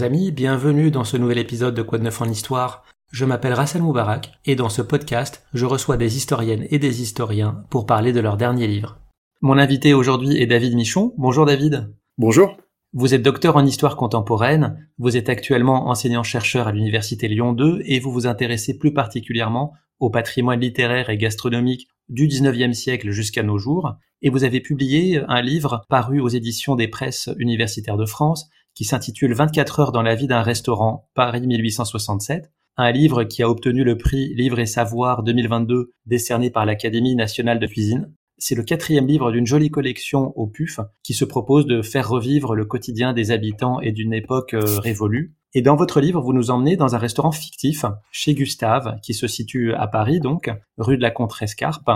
Chers amis, bienvenue dans ce nouvel épisode de Quoi de neuf en histoire. Je m'appelle Rassel Moubarak et dans ce podcast, je reçois des historiennes et des historiens pour parler de leur dernier livre. Mon invité aujourd'hui est David Michon. Bonjour David. Bonjour. Vous êtes docteur en histoire contemporaine, vous êtes actuellement enseignant-chercheur à l'Université Lyon 2 et vous vous intéressez plus particulièrement au patrimoine littéraire et gastronomique du 19e siècle jusqu'à nos jours, et vous avez publié un livre paru aux éditions des presses universitaires de France qui s'intitule 24 heures dans la vie d'un restaurant, Paris 1867, un livre qui a obtenu le prix Livre et Savoir 2022 décerné par l'Académie nationale de cuisine. C'est le quatrième livre d'une jolie collection au PUF qui se propose de faire revivre le quotidien des habitants et d'une époque euh, révolue. Et dans votre livre, vous nous emmenez dans un restaurant fictif chez Gustave, qui se situe à Paris, donc, rue de la Contrescarpe,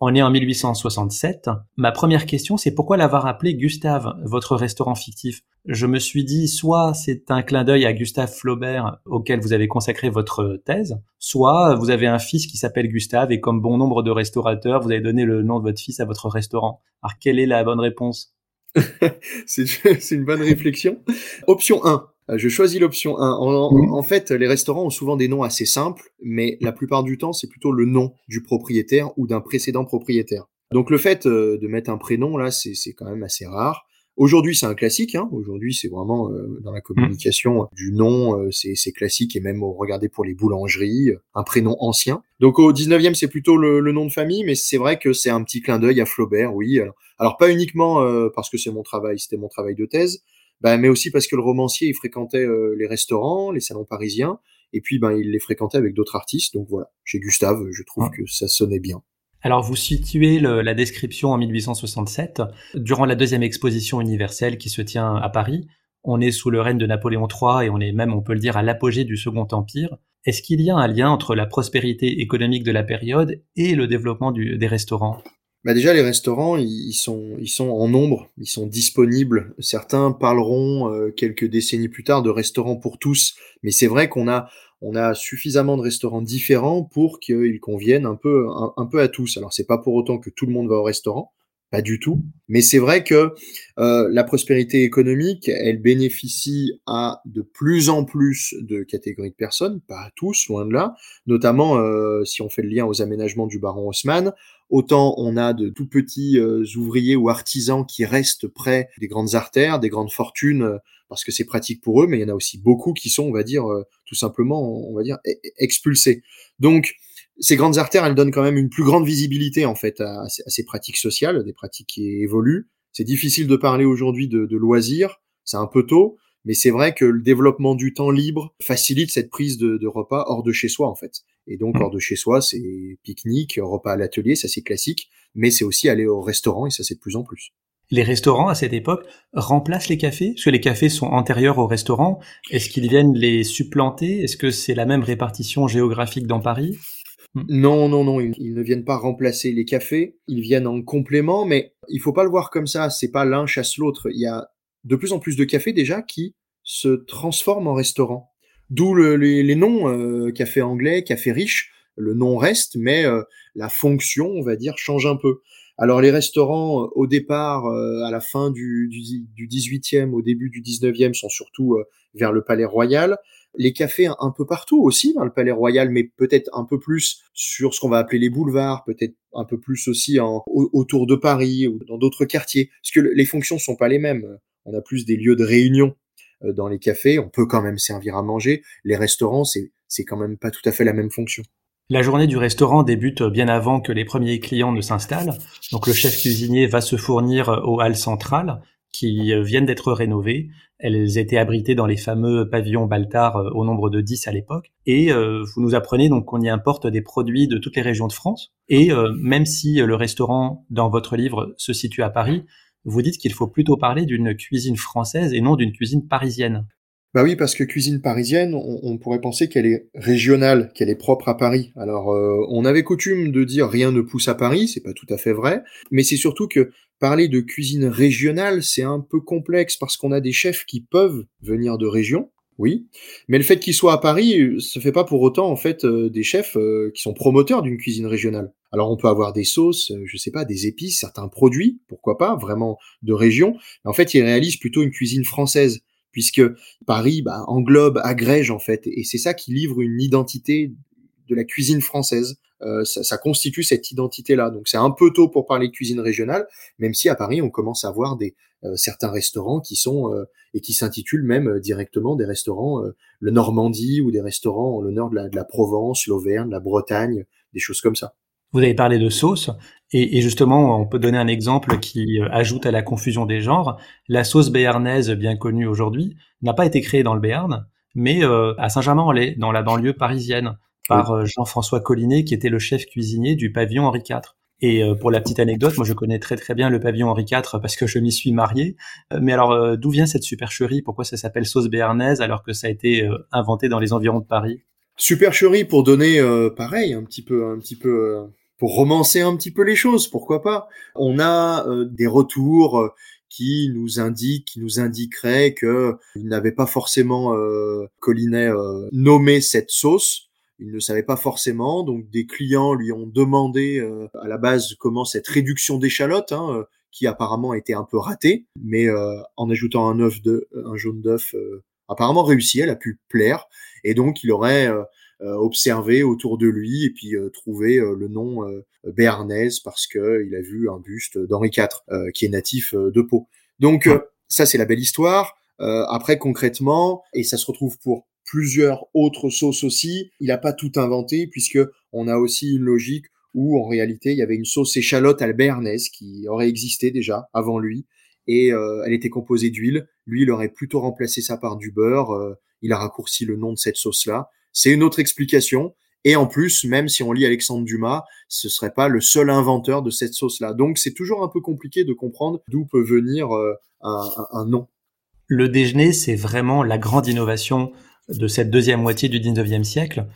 on est en 1867. Ma première question, c'est pourquoi l'avoir appelé Gustave, votre restaurant fictif? Je me suis dit, soit c'est un clin d'œil à Gustave Flaubert, auquel vous avez consacré votre thèse, soit vous avez un fils qui s'appelle Gustave et comme bon nombre de restaurateurs, vous avez donné le nom de votre fils à votre restaurant. Alors, quelle est la bonne réponse? C'est une bonne réflexion. Option 1. Euh, je choisis l'option 1. En, fait, les restaurants ont souvent des noms assez simples, mais la plupart du temps, c'est plutôt le nom du propriétaire ou d'un précédent propriétaire. Donc le fait euh, de mettre un prénom, là, c'est quand même assez rare. Aujourd'hui, c'est un classique. Hein. Aujourd'hui, c'est vraiment euh, dans la communication du nom, c'est classique et même regardez pour les boulangeries, un prénom ancien. Donc au 19e, c'est plutôt le, nom de famille, mais c'est vrai que c'est un petit clin d'œil à Flaubert, oui. Alors, pas uniquement parce que c'est mon travail, c'était mon travail de thèse, bah, mais aussi parce que le romancier, il fréquentait euh, les restaurants, les salons parisiens, et puis ben, il les fréquentait avec d'autres artistes. Donc voilà, chez Gustave, je trouve que ça sonnait bien. Alors vous situez la description en 1867, durant la deuxième exposition universelle qui se tient à Paris. On est sous le règne de Napoléon III et on est même, on peut le dire, à l'apogée du Second Empire. Est-ce qu'il y a un lien entre la prospérité économique de la période et le développement des restaurants? Bah déjà les restaurants ils sont ils sont en nombre, ils sont disponibles. Certains parleront euh, quelques décennies plus tard de restaurants pour tous, mais c'est vrai qu'on a on a suffisamment de restaurants différents pour qu'ils conviennent un peu un, peu à tous. Alors c'est pas pour autant que tout le monde va au restaurant, pas du tout. Mais c'est vrai que euh, la prospérité économique, elle bénéficie à de plus en plus de catégories de personnes, pas à tous, loin de là. Notamment, euh, si on fait le lien aux aménagements du baron Haussmann, autant on a de tout petits euh, ouvriers ou artisans qui restent près des grandes artères, des grandes fortunes, parce que c'est pratique pour eux, mais il y en a aussi beaucoup qui sont, on va dire, tout simplement, on va dire, e-, expulsés. Donc, ces grandes artères, elles donnent quand même une plus grande visibilité en fait à, ces pratiques sociales, des pratiques qui évoluent. C'est difficile de parler aujourd'hui de, loisirs, c'est un peu tôt, mais c'est vrai que le développement du temps libre facilite cette prise de, repas hors de chez soi en fait. Et donc mmh. hors de chez soi, c'est pique-nique, repas à l'atelier, ça c'est classique, mais c'est aussi aller au restaurant et ça c'est de plus en plus. Les restaurants à cette époque remplacent les cafés? Parce que les cafés sont antérieurs aux restaurants. Est-ce qu'ils viennent les supplanter? Est-ce que c'est la même répartition géographique dans Paris? Mm. Non, non, non, ils, ne viennent pas remplacer les cafés, ils viennent en complément, mais il faut pas le voir comme ça, c'est pas l'un chasse l'autre. Il y a de plus en plus de cafés déjà qui se transforment en restaurants. D'où les, noms, euh, café anglais, café riche, le nom reste, mais euh, la fonction, on va dire, change un peu. Alors les restaurants, au départ, euh, à la fin du, du, du 18e, au début du 19e, sont surtout vers le Palais Royal les cafés un, peu partout aussi dans le Palais Royal, mais peut-être un peu plus sur ce qu'on va appeler les boulevards, peut-être un peu plus aussi en, autour de Paris ou dans d'autres quartiers, parce que les fonctions sont pas les mêmes. On a plus des lieux de réunion euh, dans les cafés, on peut quand même servir à manger. Les restaurants, c'est c'est quand même pas tout à fait la même fonction. La journée du restaurant débute bien avant que les premiers clients ne s'installent. Donc le chef cuisinier va se fournir aux halles centrales qui euh, viennent d'être rénovées. Elles étaient abritées dans les fameux pavillons Baltard euh, au nombre de 10 à l'époque. Et euh, vous nous apprenez donc qu'on y importe des produits de toutes les régions de France. Et même si le restaurant dans votre livre se situe à Paris, vous dites qu'il faut plutôt parler d'une cuisine française et non d'une cuisine parisienne. Bah oui, parce que cuisine parisienne, on, pourrait penser qu'elle est régionale, qu'elle est propre à Paris. Alors, euh, on avait coutume de dire rien ne pousse à Paris, c'est pas tout à fait vrai, mais c'est surtout que parler de cuisine régionale, c'est un peu complexe parce qu'on a des chefs qui peuvent venir de région, oui, mais le fait qu'ils soient à Paris, ça fait pas pour autant en fait euh, des chefs euh, qui sont promoteurs d'une cuisine régionale. Alors on peut avoir des sauces, je sais pas, des épices, certains produits, pourquoi pas, vraiment de région, mais en fait ils réalisent plutôt une cuisine française puisque Paris bah, englobe, agrège en fait, et c'est ça qui livre une identité de la cuisine française. Euh, ça, ça, constitue cette identité-là. Donc c'est un peu tôt pour parler cuisine régionale, même si à Paris on commence à voir des euh, certains restaurants qui sont euh, et qui s'intitulent même directement des restaurants le Normandie ou des restaurants en l'honneur de la, de la Provence, l'Auvergne, la Bretagne, des choses comme ça. Vous avez parlé de sauce, et, et, justement, on peut donner un exemple qui ajoute à la confusion des genres. La sauce béarnaise, bien connue aujourd'hui, n'a pas été créée dans le Béarn, mais à Saint-Germain-en-Laye, dans la banlieue parisienne par euh, Jean-François Collinet, qui était le chef cuisinier du pavillon Henri IV. Et euh, pour la petite anecdote, moi je connais très très bien le pavillon Henri IV parce que je m'y suis marié. Euh, mais alors d'où vient cette supercherie? Pourquoi ça s'appelle sauce béarnaise alors que ça a été inventé dans les environs de Paris? Supercherie pour donner pareil un petit peu un petit peu pour romancer un petit peu les choses, pourquoi pas? On a des retours qui nous indiquent, qui nous indiqueraient que il n'avait pas forcément Collinet nommé cette sauce il ne savait pas forcément, donc des clients lui ont demandé euh, à la base comment cette réduction d'échalotes, hein, euh, qui apparemment a été un peu ratée, mais euh, en ajoutant un œuf de, un jaune d'œuf, apparemment réussi, elle a pu plaire, et donc il aurait observé autour de lui et puis trouvé le nom béarnaise parce que il a vu un buste d'Henri IV qui est natif de Pau. Donc ça c'est la belle histoire. après concrètement, et ça se retrouve pour plusieurs autres sauces aussi. Il n'a pas tout inventé puisque on a aussi une logique où en réalité il y avait une sauce échalote albernaise qui aurait existé déjà avant lui et euh, elle était composée d'huile. Lui, il aurait plutôt remplacé ça par du beurre. Euh, il a raccourci le nom de cette sauce-là. C'est une autre explication. Et en plus, même si on lit Alexandre Dumas, ce serait pas le seul inventeur de cette sauce-là. Donc c'est toujours un peu compliqué de comprendre d'où peut venir euh, un, un nom. Le déjeuner, c'est vraiment la grande innovation de cette deuxième moitié du 19e siècle.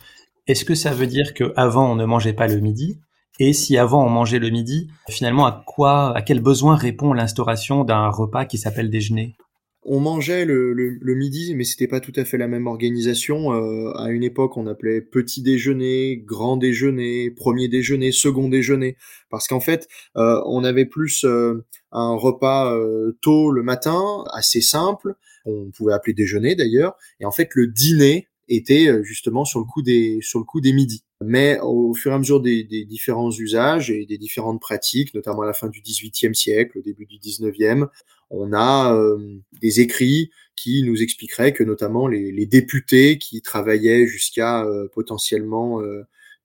Est-ce que ça veut dire qu'avant on ne mangeait pas le midi? Et si avant on mangeait le midi, finalement à quoi, à quel besoin répond l'instauration d'un repas qui s'appelle déjeuner? On mangeait le, midi, mais c'était pas tout à fait la même organisation. Euh, à une époque, on appelait petit déjeuner, grand déjeuner, premier déjeuner, second déjeuner, parce qu'en fait, euh, on avait plus euh, un repas tôt le matin, assez simple, on pouvait appeler déjeuner d'ailleurs, et en fait le dîner était euh, justement sur le coup des sur le coup des midis. Mais au fur et à mesure des, des différents usages et des différentes pratiques, notamment à la fin du XVIIIe siècle, au début du XIXe, on a euh, des écrits qui nous expliqueraient que notamment les, les députés qui travaillaient jusqu'à euh, potentiellement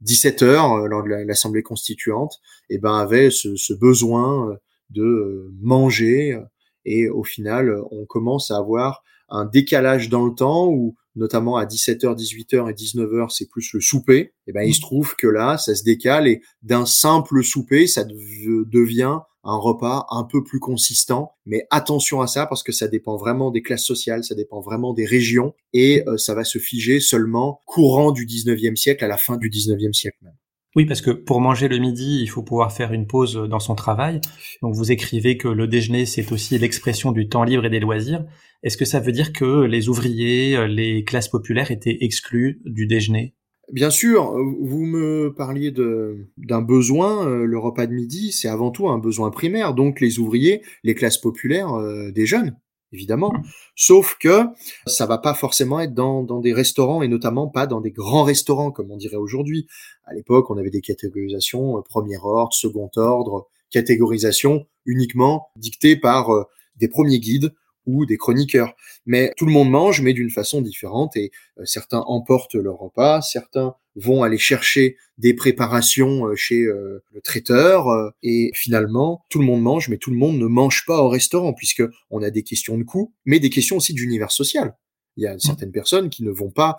17 heures lors de l'Assemblée constituante, eh ben avaient ce, ce besoin de manger et au final, on commence à avoir un décalage dans le temps où notamment à 17h, 18h et 19h, c'est plus le souper. Et eh ben, il se trouve que là, ça se décale et d'un simple souper, ça devient un repas un peu plus consistant. Mais attention à ça parce que ça dépend vraiment des classes sociales, ça dépend vraiment des régions et euh, ça va se figer seulement courant du 19e siècle à la fin du 19e siècle même. Oui, parce que pour manger le midi, il faut pouvoir faire une pause dans son travail. Donc vous écrivez que le déjeuner, c'est aussi l'expression du temps libre et des loisirs. Est-ce que ça veut dire que les ouvriers, les classes populaires étaient exclus du déjeuner? Bien sûr, vous me parliez d'un besoin, euh, le repas de midi, c'est avant tout un besoin primaire. Donc les ouvriers, les classes populaires euh, déjeunent évidemment. Sauf que ça va pas forcément être dans, dans des restaurants et notamment pas dans des grands restaurants comme on dirait aujourd'hui. À l'époque, on avait des catégorisations euh, premier ordre, second ordre, catégorisation uniquement dictées par euh, des premiers guides ou des chroniqueurs. Mais tout le monde mange, mais d'une façon différente, et euh, certains emportent leur repas, certains vont aller chercher des préparations euh, chez euh, le traiteur, et finalement, tout le monde mange, mais tout le monde ne mange pas au restaurant, puisque on a des questions de coût, mais des questions aussi d'univers social. Il y a certaines personnes qui ne vont pas,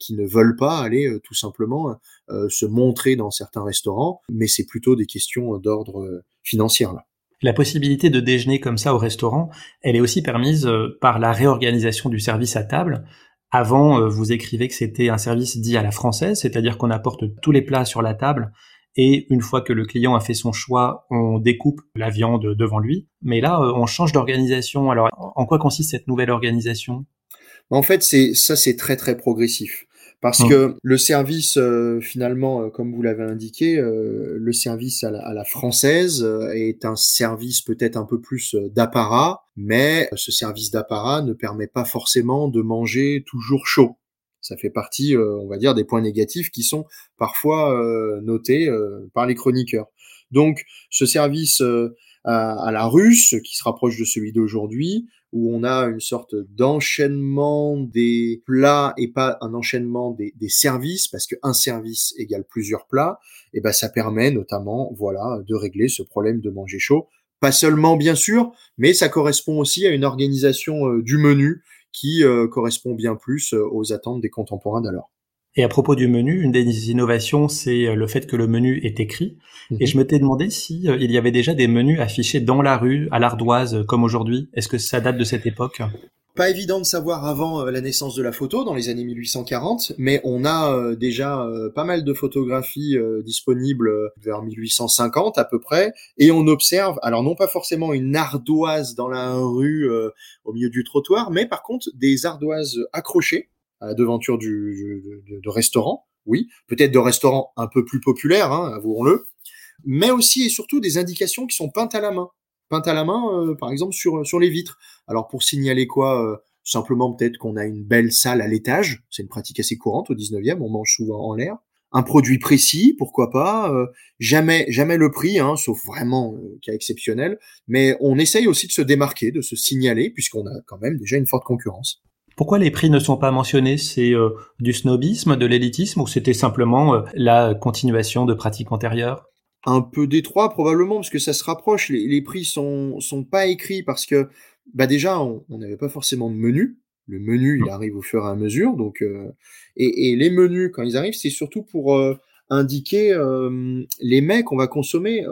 qui ne veulent pas aller tout simplement se montrer dans certains restaurants, mais c'est plutôt des questions d'ordre financier là. La possibilité de déjeuner comme ça au restaurant, elle est aussi permise euh, par la réorganisation du service à table. Avant, euh, vous écrivez que c'était un service dit à la française, c'est-à-dire qu'on apporte tous les plats sur la table et une fois que le client a fait son choix, on découpe la viande devant lui. Mais là, euh, on change d'organisation. Alors, en quoi consiste cette nouvelle organisation? En fait, c'est ça, c'est très très progressif Parce mmh. que le service, euh, finalement, euh, comme vous l'avez indiqué, euh, le service à la, française est un service peut-être un peu plus d'apparat, mais ce service d'apparat ne permet pas forcément de manger toujours chaud. Ça fait partie, on va dire, des points négatifs qui sont parfois notés par les chroniqueurs. Donc, ce service à, la russe, qui se rapproche de celui d'aujourd'hui, où on a une sorte d'enchaînement des plats et pas un enchaînement des, services, parce qu'un service égale plusieurs plats, et ben ça permet notamment, voilà, de régler ce problème de manger chaud. Pas seulement bien sûr, mais ça correspond aussi à une organisation euh, du menu qui euh, correspond bien plus euh, aux attentes des contemporains d'alors. Et à propos du menu, une des innovations, c'est euh, le fait que le menu est écrit. Et mhm. je me t'ai demandé si euh, il y avait déjà des menus affichés dans la rue, à l'ardoise, euh, comme aujourd'hui. Est-ce que ça date de cette époque? Pas évident de savoir avant la naissance de la photo dans les années 1840, mais on a déjà pas mal de photographies disponibles vers 1850 à peu près, et on observe, alors non pas forcément une ardoise dans la rue au milieu du trottoir, mais par contre des ardoises accrochées à devanture du, de, de, restaurants, oui, peut-être de restaurants un peu plus populaires, hein, avouons-le, mais aussi et surtout des indications qui sont peintes à la main, peintes à la main, euh, par exemple sur sur les vitres. Alors pour signaler quoi euh, Simplement peut-être qu'on a une belle salle à l'étage, c'est une pratique assez courante au 19e, on mange souvent en l'air. Un produit précis, pourquoi pas euh, Jamais, jamais le prix, hein, sauf vraiment cas exceptionnel. Mais on essaye aussi de se démarquer, de se signaler, puisqu'on a quand même déjà une forte concurrence. Pourquoi les prix ne sont pas mentionnés? C'est euh, du snobisme, de l'élitisme ou c'était simplement euh, la continuation de pratiques antérieures? Un peu détroit probablement parce que ça se rapproche. Les, prix sont sont pas écrits parce que bah déjà on n'avait pas forcément de menu. Le menu il arrive au fur et à mesure donc euh, et, et, les menus quand ils arrivent c'est surtout pour indiquer les mets qu'on va consommer.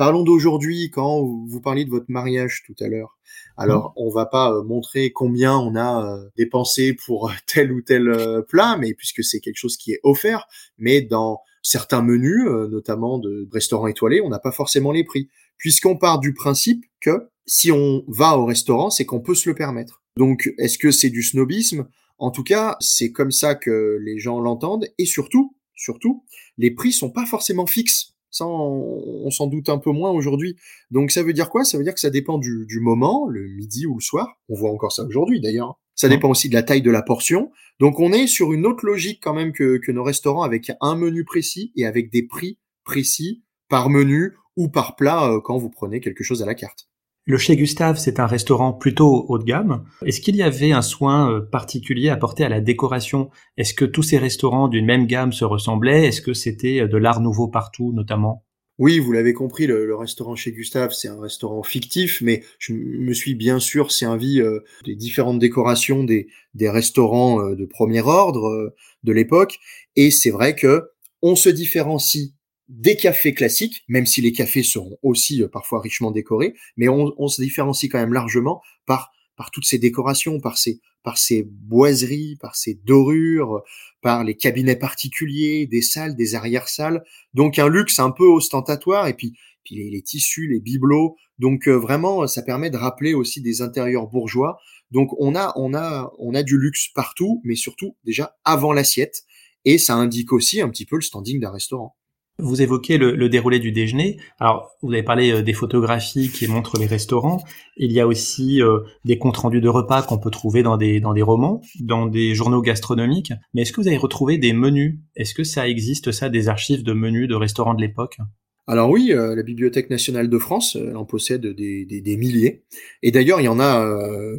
Parlons d'aujourd'hui, quand vous parliez de votre mariage tout à l'heure. Alors, mmh. on va pas euh, montrer combien on a euh, dépensé pour tel ou tel euh, plat, mais puisque c'est quelque chose qui est offert, mais dans certains menus, notamment de restaurants étoilés, on n'a pas forcément les prix, puisqu'on part du principe que si on va au restaurant, c'est qu'on peut se le permettre. Donc, est-ce que c'est du snobisme? En tout cas, c'est comme ça que les gens l'entendent, et surtout, surtout, les prix sont pas forcément fixes. Ça, on, s'en doute un peu moins aujourd'hui. Donc ça veut dire quoi? Ça veut dire que ça dépend du, moment, le midi ou le soir. On voit encore ça aujourd'hui d'ailleurs. Ça dépend aussi de la taille de la portion. Donc on est sur une autre logique quand même que, que nos restaurants avec un menu précis et avec des prix précis par menu ou par plat euh, quand vous prenez quelque chose à la carte. Le Chez Gustave, c'est un restaurant plutôt haut de gamme. Est-ce qu'il y avait un soin euh, particulier apporté à la décoration? Est-ce que tous ces restaurants d'une même gamme se ressemblaient? Est-ce que c'était euh, de l'art nouveau partout, notamment? Oui, vous l'avez compris, le, restaurant chez Gustave, c'est un restaurant fictif, mais je me suis bien sûr servi euh, des différentes décorations des, des restaurants de premier ordre de l'époque, et c'est vrai que on se différencie des cafés classiques, même si les cafés seront aussi euh, parfois richement décorés, mais on, se différencie quand même largement par par toutes ces décorations, par ces par ces boiseries, par ces dorures, par les cabinets particuliers, des salles, des arrière-salles. Donc un luxe un peu ostentatoire et puis puis les, tissus, les bibelots. Donc euh, vraiment, ça permet de rappeler aussi des intérieurs bourgeois. Donc on a on a on a du luxe partout, mais surtout déjà avant l'assiette. Et ça indique aussi un petit peu le standing d'un restaurant. Vous évoquez le, déroulé du déjeuner. Alors, vous avez parlé euh, des photographies qui montrent les restaurants. Il y a aussi euh, des comptes rendus de repas qu'on peut trouver dans des, dans des romans, dans des journaux gastronomiques. Mais est-ce que vous avez retrouvé des menus? Est-ce que ça existe, ça, des archives de menus de restaurants de l'époque? Alors oui, euh, la Bibliothèque nationale de France en possède des, des, milliers. Et d'ailleurs, il y en a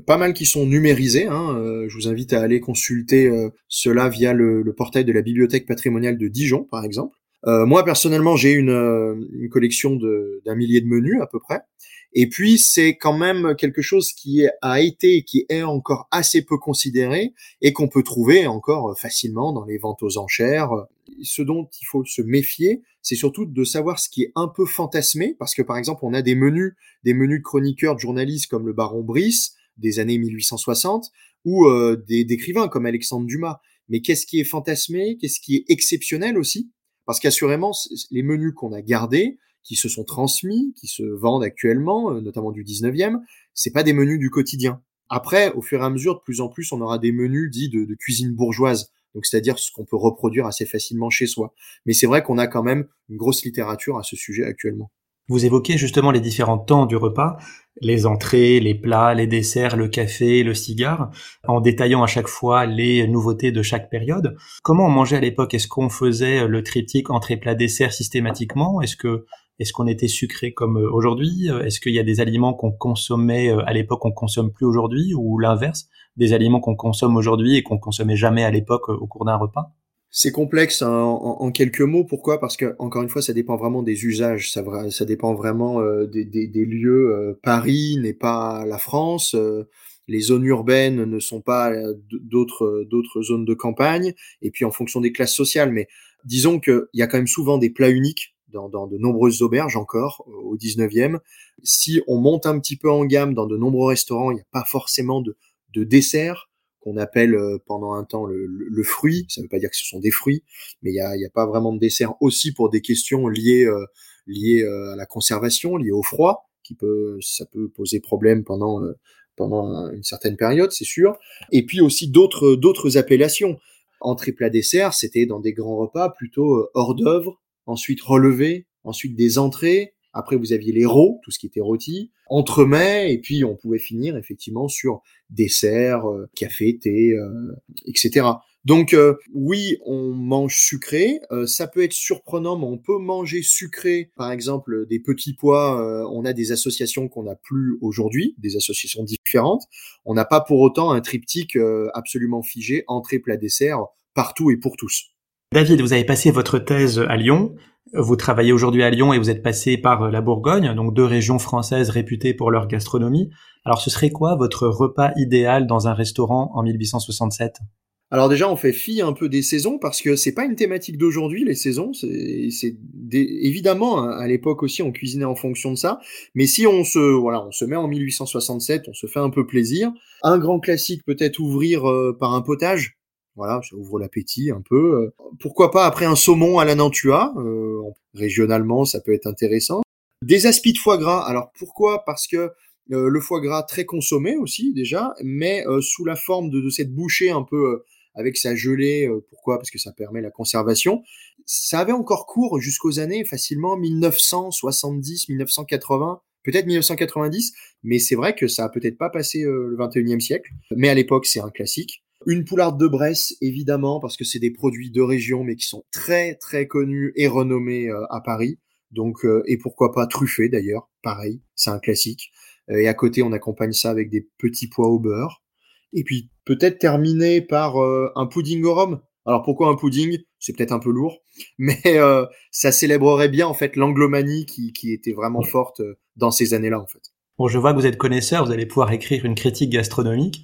pas mal qui sont numérisés. Hein. je vous invite à aller consulter cela via le, le portail de la Bibliothèque patrimoniale de Dijon, par exemple. Euh, moi personnellement, j'ai une, euh, une collection d'un millier de menus à peu près. Et puis c'est quand même quelque chose qui a été et qui est encore assez peu considéré et qu'on peut trouver encore facilement dans les ventes aux enchères. Ce dont il faut se méfier, c'est surtout de savoir ce qui est un peu fantasmé, parce que par exemple on a des menus, des menus de chroniqueurs, de journalistes comme le Baron Brice des années 1860 ou euh, des d'écrivains comme Alexandre Dumas. Mais qu'est-ce qui est fantasmé, qu'est-ce qui est exceptionnel aussi? Parce qu'assurément, les menus qu'on a gardés, qui se sont transmis, qui se vendent actuellement, euh, notamment du 19e, c'est pas des menus du quotidien. Après, au fur et à mesure, de plus en plus, on aura des menus dits de, cuisine bourgeoise. donc c'est-à-dire ce qu'on peut reproduire assez facilement chez soi. Mais c'est vrai qu'on a quand même une grosse littérature à ce sujet actuellement. Vous évoquez justement les différents temps du repas, les entrées, les plats, les desserts, le café, le cigare, en détaillant à chaque fois les nouveautés de chaque période. Comment on mangeait à l'époque? Est-ce qu'on faisait le triptyque entrée, plat, dessert systématiquement? Est-ce que est-ce qu'on était sucré comme euh, aujourd'hui? Est-ce qu'il y a des aliments qu'on consommait euh, à l'époque qu'on consomme plus aujourd'hui ou l'inverse Des aliments qu'on consomme aujourd'hui et qu'on consommait jamais à l'époque euh, au cours d'un repas? C'est complexe hein, en, quelques mots. Pourquoi? Parce que encore une fois, ça dépend vraiment des usages. Ça, ça dépend vraiment des, des, lieux. Paris n'est pas la France. les zones urbaines ne sont pas d'autres d'autres zones de campagne. Et puis en fonction des classes sociales. Mais disons qu'il y a quand même souvent des plats uniques dans, dans, de nombreuses auberges encore au 19e. Si on monte un petit peu en gamme dans de nombreux restaurants, il n'y a pas forcément de, de dessert qu'on appelle euh, pendant un temps le, fruit. Ça ne veut pas dire que ce sont des fruits, mais il n'y a, y a, pas vraiment de dessert aussi pour des questions liées, euh, liées euh, à la conservation, liées au froid, qui peut, ça peut poser problème pendant, pendant une certaine période, c'est sûr. Et puis aussi d'autres, d'autres appellations. Entrée plat dessert, c'était dans des grands repas plutôt hors d'œuvre, ensuite relevé, ensuite des entrées, après, vous aviez les rots, tout ce qui était rôti, entremets, et puis on pouvait finir effectivement sur dessert, euh, café, thé, euh, etc. Donc euh, oui, on mange sucré. ça peut être surprenant, mais on peut manger sucré. Par exemple, des petits pois. on a des associations qu'on n'a plus aujourd'hui, des associations différentes. On n'a pas pour autant un triptyque absolument figé, entrée, plat, dessert, partout et pour tous. David, vous avez passé votre thèse à Lyon. Vous travaillez aujourd'hui à Lyon et vous êtes passé par euh, la Bourgogne, donc deux régions françaises réputées pour leur gastronomie. Alors ce serait quoi votre repas idéal dans un restaurant en 1867 alors déjà, on fait fi un peu des saisons parce que c'est pas une thématique d'aujourd'hui les saisons. C'est évidemment à l'époque aussi on cuisinait en fonction de ça. Mais si on se voilà, on se met en 1867, on se fait un peu plaisir. Un grand classique peut-être ouvrir euh, par un potage. Voilà, ça ouvre l'appétit un peu. Euh, pourquoi pas après un saumon à la Nantua euh, Régionalement, ça peut être intéressant. Des aspis de foie gras. Alors pourquoi? Parce que euh, le foie gras très consommé aussi déjà, mais sous la forme de, cette bouchée un peu avec sa gelée. pourquoi? Parce que ça permet la conservation. Ça avait encore cours jusqu'aux années facilement 1970, 1980 peut-être 1990, mais c'est vrai que ça a peut-être pas passé le 21e siècle. Mais à l'époque, c'est un classique. Une poularde de Bresse, évidemment, parce que c'est des produits de région, mais qui sont très très connus et renommés euh, à Paris. Donc, euh, et pourquoi pas truffés d'ailleurs, pareil, c'est un classique. Euh, et à côté, on accompagne ça avec des petits pois au beurre. Et puis peut-être terminer par un pudding au rhum. Alors pourquoi un pudding? C'est peut-être un peu lourd, mais ça célébrerait bien en fait l'anglomanie qui, qui était vraiment forte dans ces années-là en fait. Bon, je vois que vous êtes connaisseur, vous allez pouvoir écrire une critique gastronomique.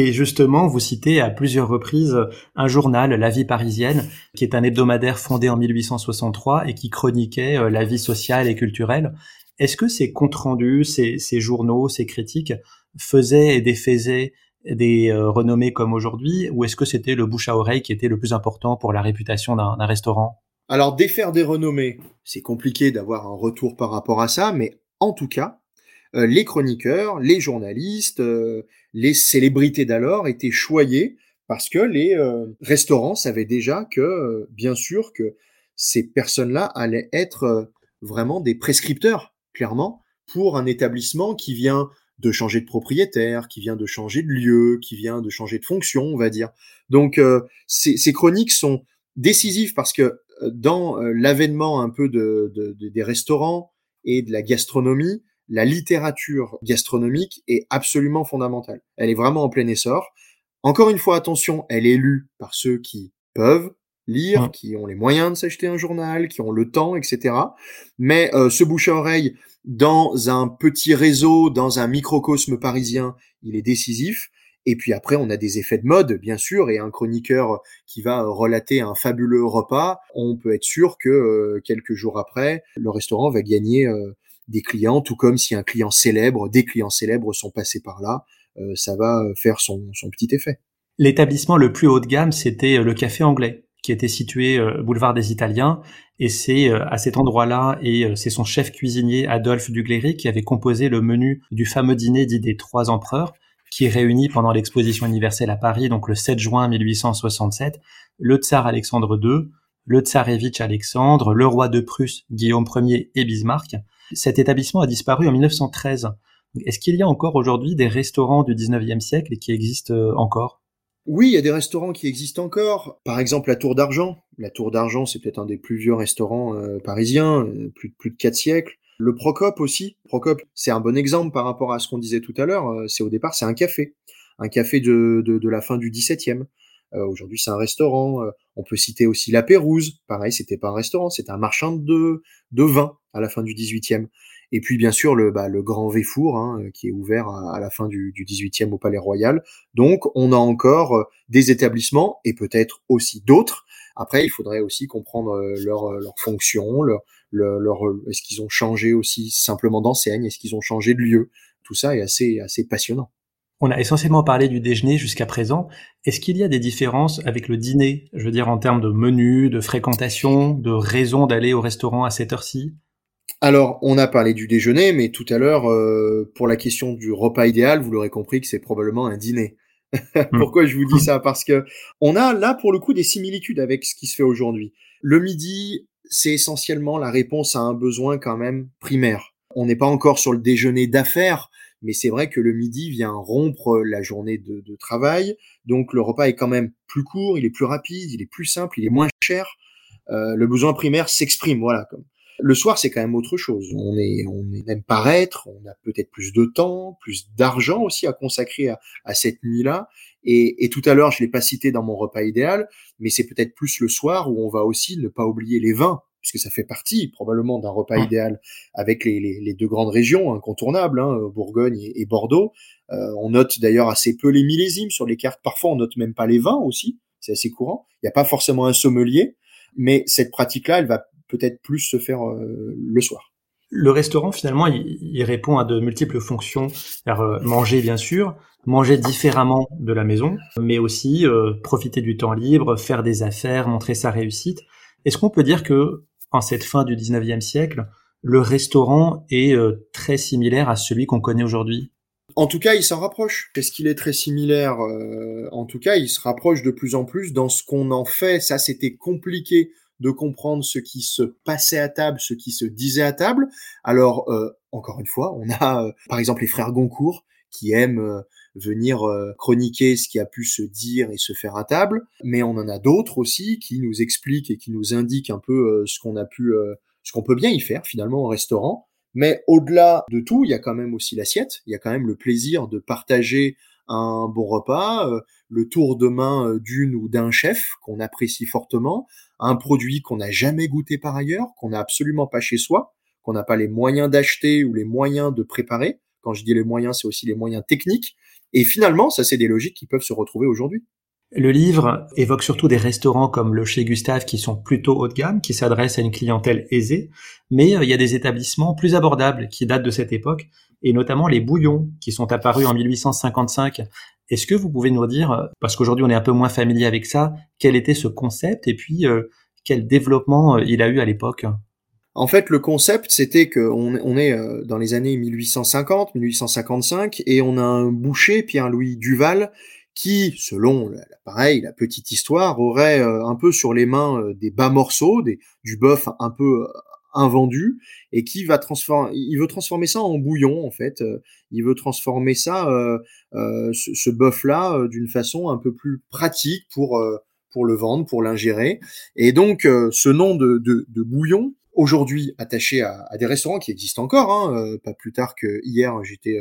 Et justement, vous citez à plusieurs reprises un journal, La Vie parisienne, qui est un hebdomadaire fondé en 1863 et qui chroniquait euh, la vie sociale et culturelle. Est-ce que ces comptes rendus, ces, journaux, ces critiques faisaient et défaisaient des euh, renommées comme aujourd'hui, ou est-ce que c'était le bouche à oreille qui était le plus important pour la réputation d'un restaurant? Alors défaire des renommées, c'est compliqué d'avoir un retour par rapport à ça, mais en tout cas, euh, les chroniqueurs, les journalistes, les célébrités d'alors étaient choyés parce que les euh, restaurants savaient déjà que, bien sûr, que ces personnes-là allaient être vraiment des prescripteurs, clairement, pour un établissement qui vient de changer de propriétaire, qui vient de changer de lieu, qui vient de changer de fonction, on va dire. Donc ces, chroniques sont décisives parce que dans l'avènement un peu de, de, des restaurants et de la gastronomie, la littérature gastronomique est absolument fondamentale. Elle est vraiment en plein essor. Encore une fois, attention, elle est lue par ceux qui peuvent lire, qui ont les moyens de s'acheter un journal, qui ont le temps, etc. Mais euh, ce bouche à oreille dans un petit réseau, dans un microcosme parisien, il est décisif. Et puis après, on a des effets de mode, bien sûr, et un chroniqueur qui va relater un fabuleux repas, on peut être sûr que euh, quelques jours après, le restaurant va gagner euh, des clients, tout comme si un client célèbre, des clients célèbres sont passés par là, euh, ça va faire son, petit effet. L'établissement le plus haut de gamme, c'était euh, le Café Anglais, qui était situé euh, boulevard des Italiens, et c'est à cet endroit-là, et c'est son chef cuisinier Adolphe Dugléry qui avait composé le menu du fameux dîner dit des trois empereurs, qui réunit pendant l'exposition universelle à Paris, donc le 7 juin 1867, le tsar Alexandre II, le tsarevitch Alexandre, le roi de Prusse Guillaume Ier et Bismarck. Cet établissement a disparu en 1913. Est-ce qu'il y a encore aujourd'hui des restaurants du 19e siècle qui existent euh, encore? Oui, il y a des restaurants qui existent encore. Par exemple, la Tour d'Argent. La Tour d'Argent, c'est peut-être un des plus vieux restaurants euh, parisiens, euh, plus, plus de quatre siècles. Le Procope aussi. Procope, c'est un bon exemple par rapport à ce qu'on disait tout à l'heure. c'est au départ, c'est un café. Un café de, de, la fin du 17e. Aujourd'hui, c'est un restaurant. on peut citer aussi la Pérouse. Pareil, c'était pas un restaurant, c'était un marchand de, de vin à la fin du 18e. Et puis bien sûr le, bah, le Grand Véfour, hein, qui est ouvert à, la fin du, du 18e au Palais Royal. Donc on a encore euh, des établissements et peut-être aussi d'autres. Après, il faudrait aussi comprendre euh, leur, euh, leur fonction, leur, leur, est-ce qu'ils ont changé aussi simplement d'enseigne, est-ce qu'ils ont changé de lieu? Tout ça est assez, assez passionnant. On a essentiellement parlé du déjeuner jusqu'à présent. Est-ce qu'il y a des différences avec le dîner Je veux dire en termes de menu, de fréquentation, de raison d'aller au restaurant à cette heure-ci? Alors, on a parlé du déjeuner, mais tout à l'heure, euh, pour la question du repas idéal, vous l'aurez compris que c'est probablement un dîner. Hmm. Pourquoi je vous dis ça? Parce que on a là, pour le coup, des similitudes avec ce qui se fait aujourd'hui. Le midi, c'est essentiellement la réponse à un besoin quand même primaire. On n'est pas encore sur le déjeuner d'affaires, mais c'est vrai que le midi vient rompre la journée de, de, travail, donc le repas est quand même plus court, il est plus rapide, il est plus simple, il est moins cher. Euh, le besoin primaire s'exprime, voilà. Comme le soir, c'est quand même autre chose. On est, on même paraître, on a peut-être plus de temps, plus d'argent aussi à consacrer à, cette nuit-là. Et, et, tout à l'heure, je l'ai pas cité dans mon repas idéal, mais c'est peut-être plus le soir où on va aussi ne pas oublier les vins, puisque ça fait partie probablement d'un repas idéal avec les, les, les, deux grandes régions incontournables, hein, Bourgogne et, Bordeaux. Euh, on note d'ailleurs assez peu les millésimes sur les cartes. Parfois, on note même pas les vins aussi. C'est assez courant. Il n'y a pas forcément un sommelier, mais cette pratique-là, elle va peut-être plus se faire euh, le soir. Le restaurant, finalement, il, répond à de multiples fonctions. Euh, manger, bien sûr, manger différemment de la maison, mais aussi euh, profiter du temps libre, faire des affaires, montrer sa réussite. Est-ce qu'on peut dire que, en cette fin du 19e siècle, le restaurant est très similaire à celui qu'on connaît aujourd'hui en tout cas, il s'en rapproche. Est-ce qu'il est très similaire En tout cas, il se rapproche de plus en plus dans ce qu'on en fait. Ça, c'était compliqué de comprendre ce qui se passait à table, ce qui se disait à table. Alors, euh, encore une fois, on a euh, par exemple les frères Goncourt qui aiment euh, venir chroniquer ce qui a pu se dire et se faire à table, mais on en a d'autres aussi qui nous expliquent et qui nous indiquent un peu ce qu'on a pu, ce qu'on peut bien y faire finalement au restaurant. Mais au-delà de tout, il y a quand même aussi l'assiette, il y a quand même le plaisir de partager un bon repas, le tour de main d'une ou d'un chef qu'on apprécie fortement, un produit qu'on n'a jamais goûté par ailleurs, qu'on n'a absolument pas chez soi, qu'on n'a pas les moyens d'acheter ou les moyens de préparer. Quand je dis les moyens, c'est aussi les moyens techniques. Et finalement, ça, c'est des logiques qui peuvent se retrouver aujourd'hui. Le livre évoque surtout des restaurants comme le Chez Gustave qui sont plutôt haut de gamme, qui s'adressent à une clientèle aisée, mais euh, il y a des établissements plus abordables qui datent de cette époque, et notamment les bouillons qui sont apparus en 1855 est-ce que vous pouvez nous dire, parce qu'aujourd'hui on est un peu moins familier avec ça, quel était ce concept et puis euh, quel développement euh, il a eu à l'époque? En fait, le concept, c'était qu'on on est euh, dans les années 1850, 1855, et on a un boucher, Pierre-Louis Duval, qui, selon, pareil, la petite histoire, aurait un peu sur les mains des bas morceaux, des, du bœuf un peu invendu et qui va transformer, il veut transformer ça en bouillon en fait. Euh, il veut transformer ça, euh, euh, ce, ce bœuf là, d'une façon un peu plus pratique pour pour le vendre, pour l'ingérer. Et donc ce nom de, de, de bouillon aujourd'hui attaché à, des restaurants qui existent encore. Hein, pas plus tard que hier, j'étais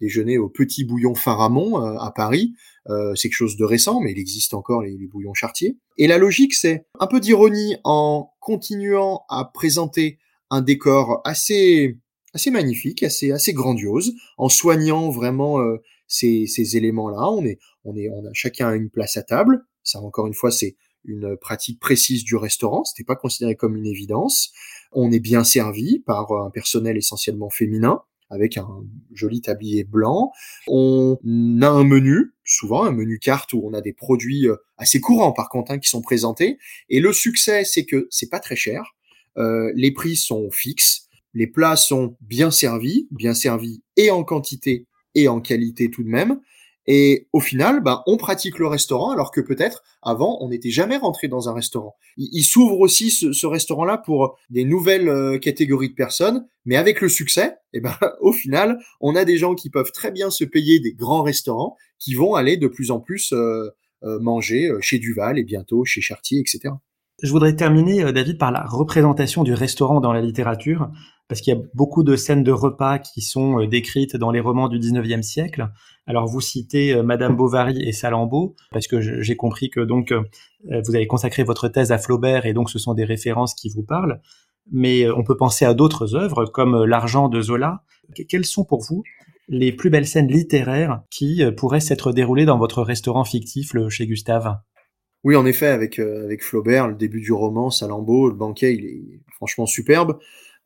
déjeuner au Petit Bouillon Faramond à Paris. Euh, c'est quelque chose de récent, mais il existe encore les, bouillons chartiers. Et la logique, c'est un peu d'ironie en continuant à présenter un décor assez assez magnifique, assez assez grandiose, en soignant vraiment euh, ces, ces éléments-là. On est on est on a chacun une place à table. Ça encore une fois, c'est une pratique précise du restaurant. C'était pas considéré comme une évidence. On est bien servi par un personnel essentiellement féminin avec un joli tablier blanc. On a un menu, souvent un menu carte où on a des produits euh, assez courants par contre hein, qui sont présentés. Et le succès, c'est que c'est pas très cher. Euh, les prix sont fixes, les plats sont bien servis, bien servis et en quantité et en qualité tout de même. Et au final, ben, on pratique le restaurant alors que peut-être avant, on n'était jamais rentré dans un restaurant. Il, s'ouvre aussi ce, restaurant-là pour des nouvelles euh, catégories de personnes, mais avec le succès, eh ben, au final, on a des gens qui peuvent très bien se payer des grands restaurants, qui vont aller de plus en plus euh, euh, manger chez Duval et bientôt chez Chartier, etc. Je voudrais terminer, David, par la représentation du restaurant dans la littérature parce qu'il y a beaucoup de scènes de repas qui sont euh, décrites dans les romans du 19e siècle. Alors vous citez euh, Madame Bovary et Salammbô, parce que j'ai compris que donc euh, vous avez consacré votre thèse à Flaubert et donc ce sont des références qui vous parlent. Mais on peut penser à d'autres œuvres comme L'argent de Zola. Quelles sont pour vous les plus belles scènes littéraires qui pourraient s'être déroulées dans votre restaurant fictif, le chez Gustave? Oui, en effet, avec, avec Flaubert, le début du roman, Salammbô, le banquet, il est franchement superbe.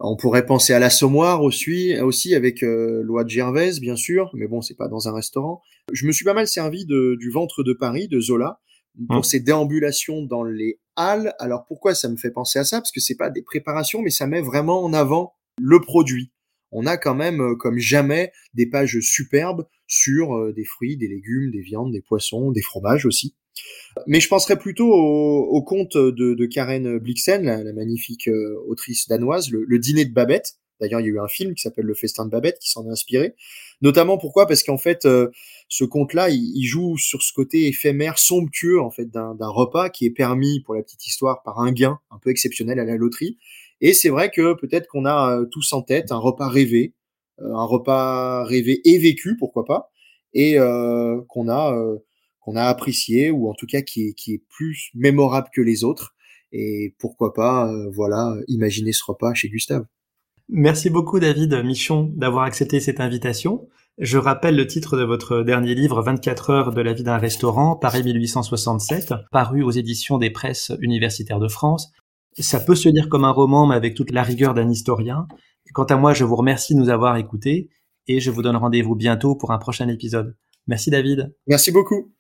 On pourrait penser à l'assommoir aussi, aussi avec euh, Loi de Gervaise, bien sûr, mais bon, c'est pas dans un restaurant. Je me suis pas mal servi de, du ventre de Paris, de Zola, pour mmh. ses déambulations dans les halles. Alors pourquoi ça me fait penser à ça? Parce que c'est pas des préparations, mais ça met vraiment en avant le produit. On a quand même, euh, comme jamais, des pages superbes sur euh, des fruits, des légumes, des viandes, des poissons, des fromages aussi. Mais je penserais plutôt au, conte de, Karen Blixen, la, magnifique euh, autrice danoise, le, dîner de Babette. D'ailleurs, il y a eu un film qui s'appelle Le festin de Babette qui s'en est inspiré. Notamment pourquoi? Parce qu'en fait, euh, ce conte-là, il, joue sur ce côté éphémère, somptueux en fait d'un repas qui est permis, pour la petite histoire, par un gain un peu exceptionnel à la loterie. Et c'est vrai que peut-être qu'on a euh, tous en tête un repas rêvé, un repas rêvé et vécu, pourquoi pas, et qu'on a qu'on a apprécié ou en tout cas qui est, qui est plus mémorable que les autres. Et pourquoi pas, euh, voilà, imaginer ce repas chez Gustave. Merci beaucoup David Michon d'avoir accepté cette invitation. Je rappelle le titre de votre dernier livre 24 heures de la vie d'un restaurant, Paris 1867, paru aux éditions des presses universitaires de France. Ça peut se lire comme un roman, mais avec toute la rigueur d'un historien. Quant à moi, je vous remercie de nous avoir écoutés et je vous donne rendez-vous bientôt pour un prochain épisode. Merci David. Merci beaucoup.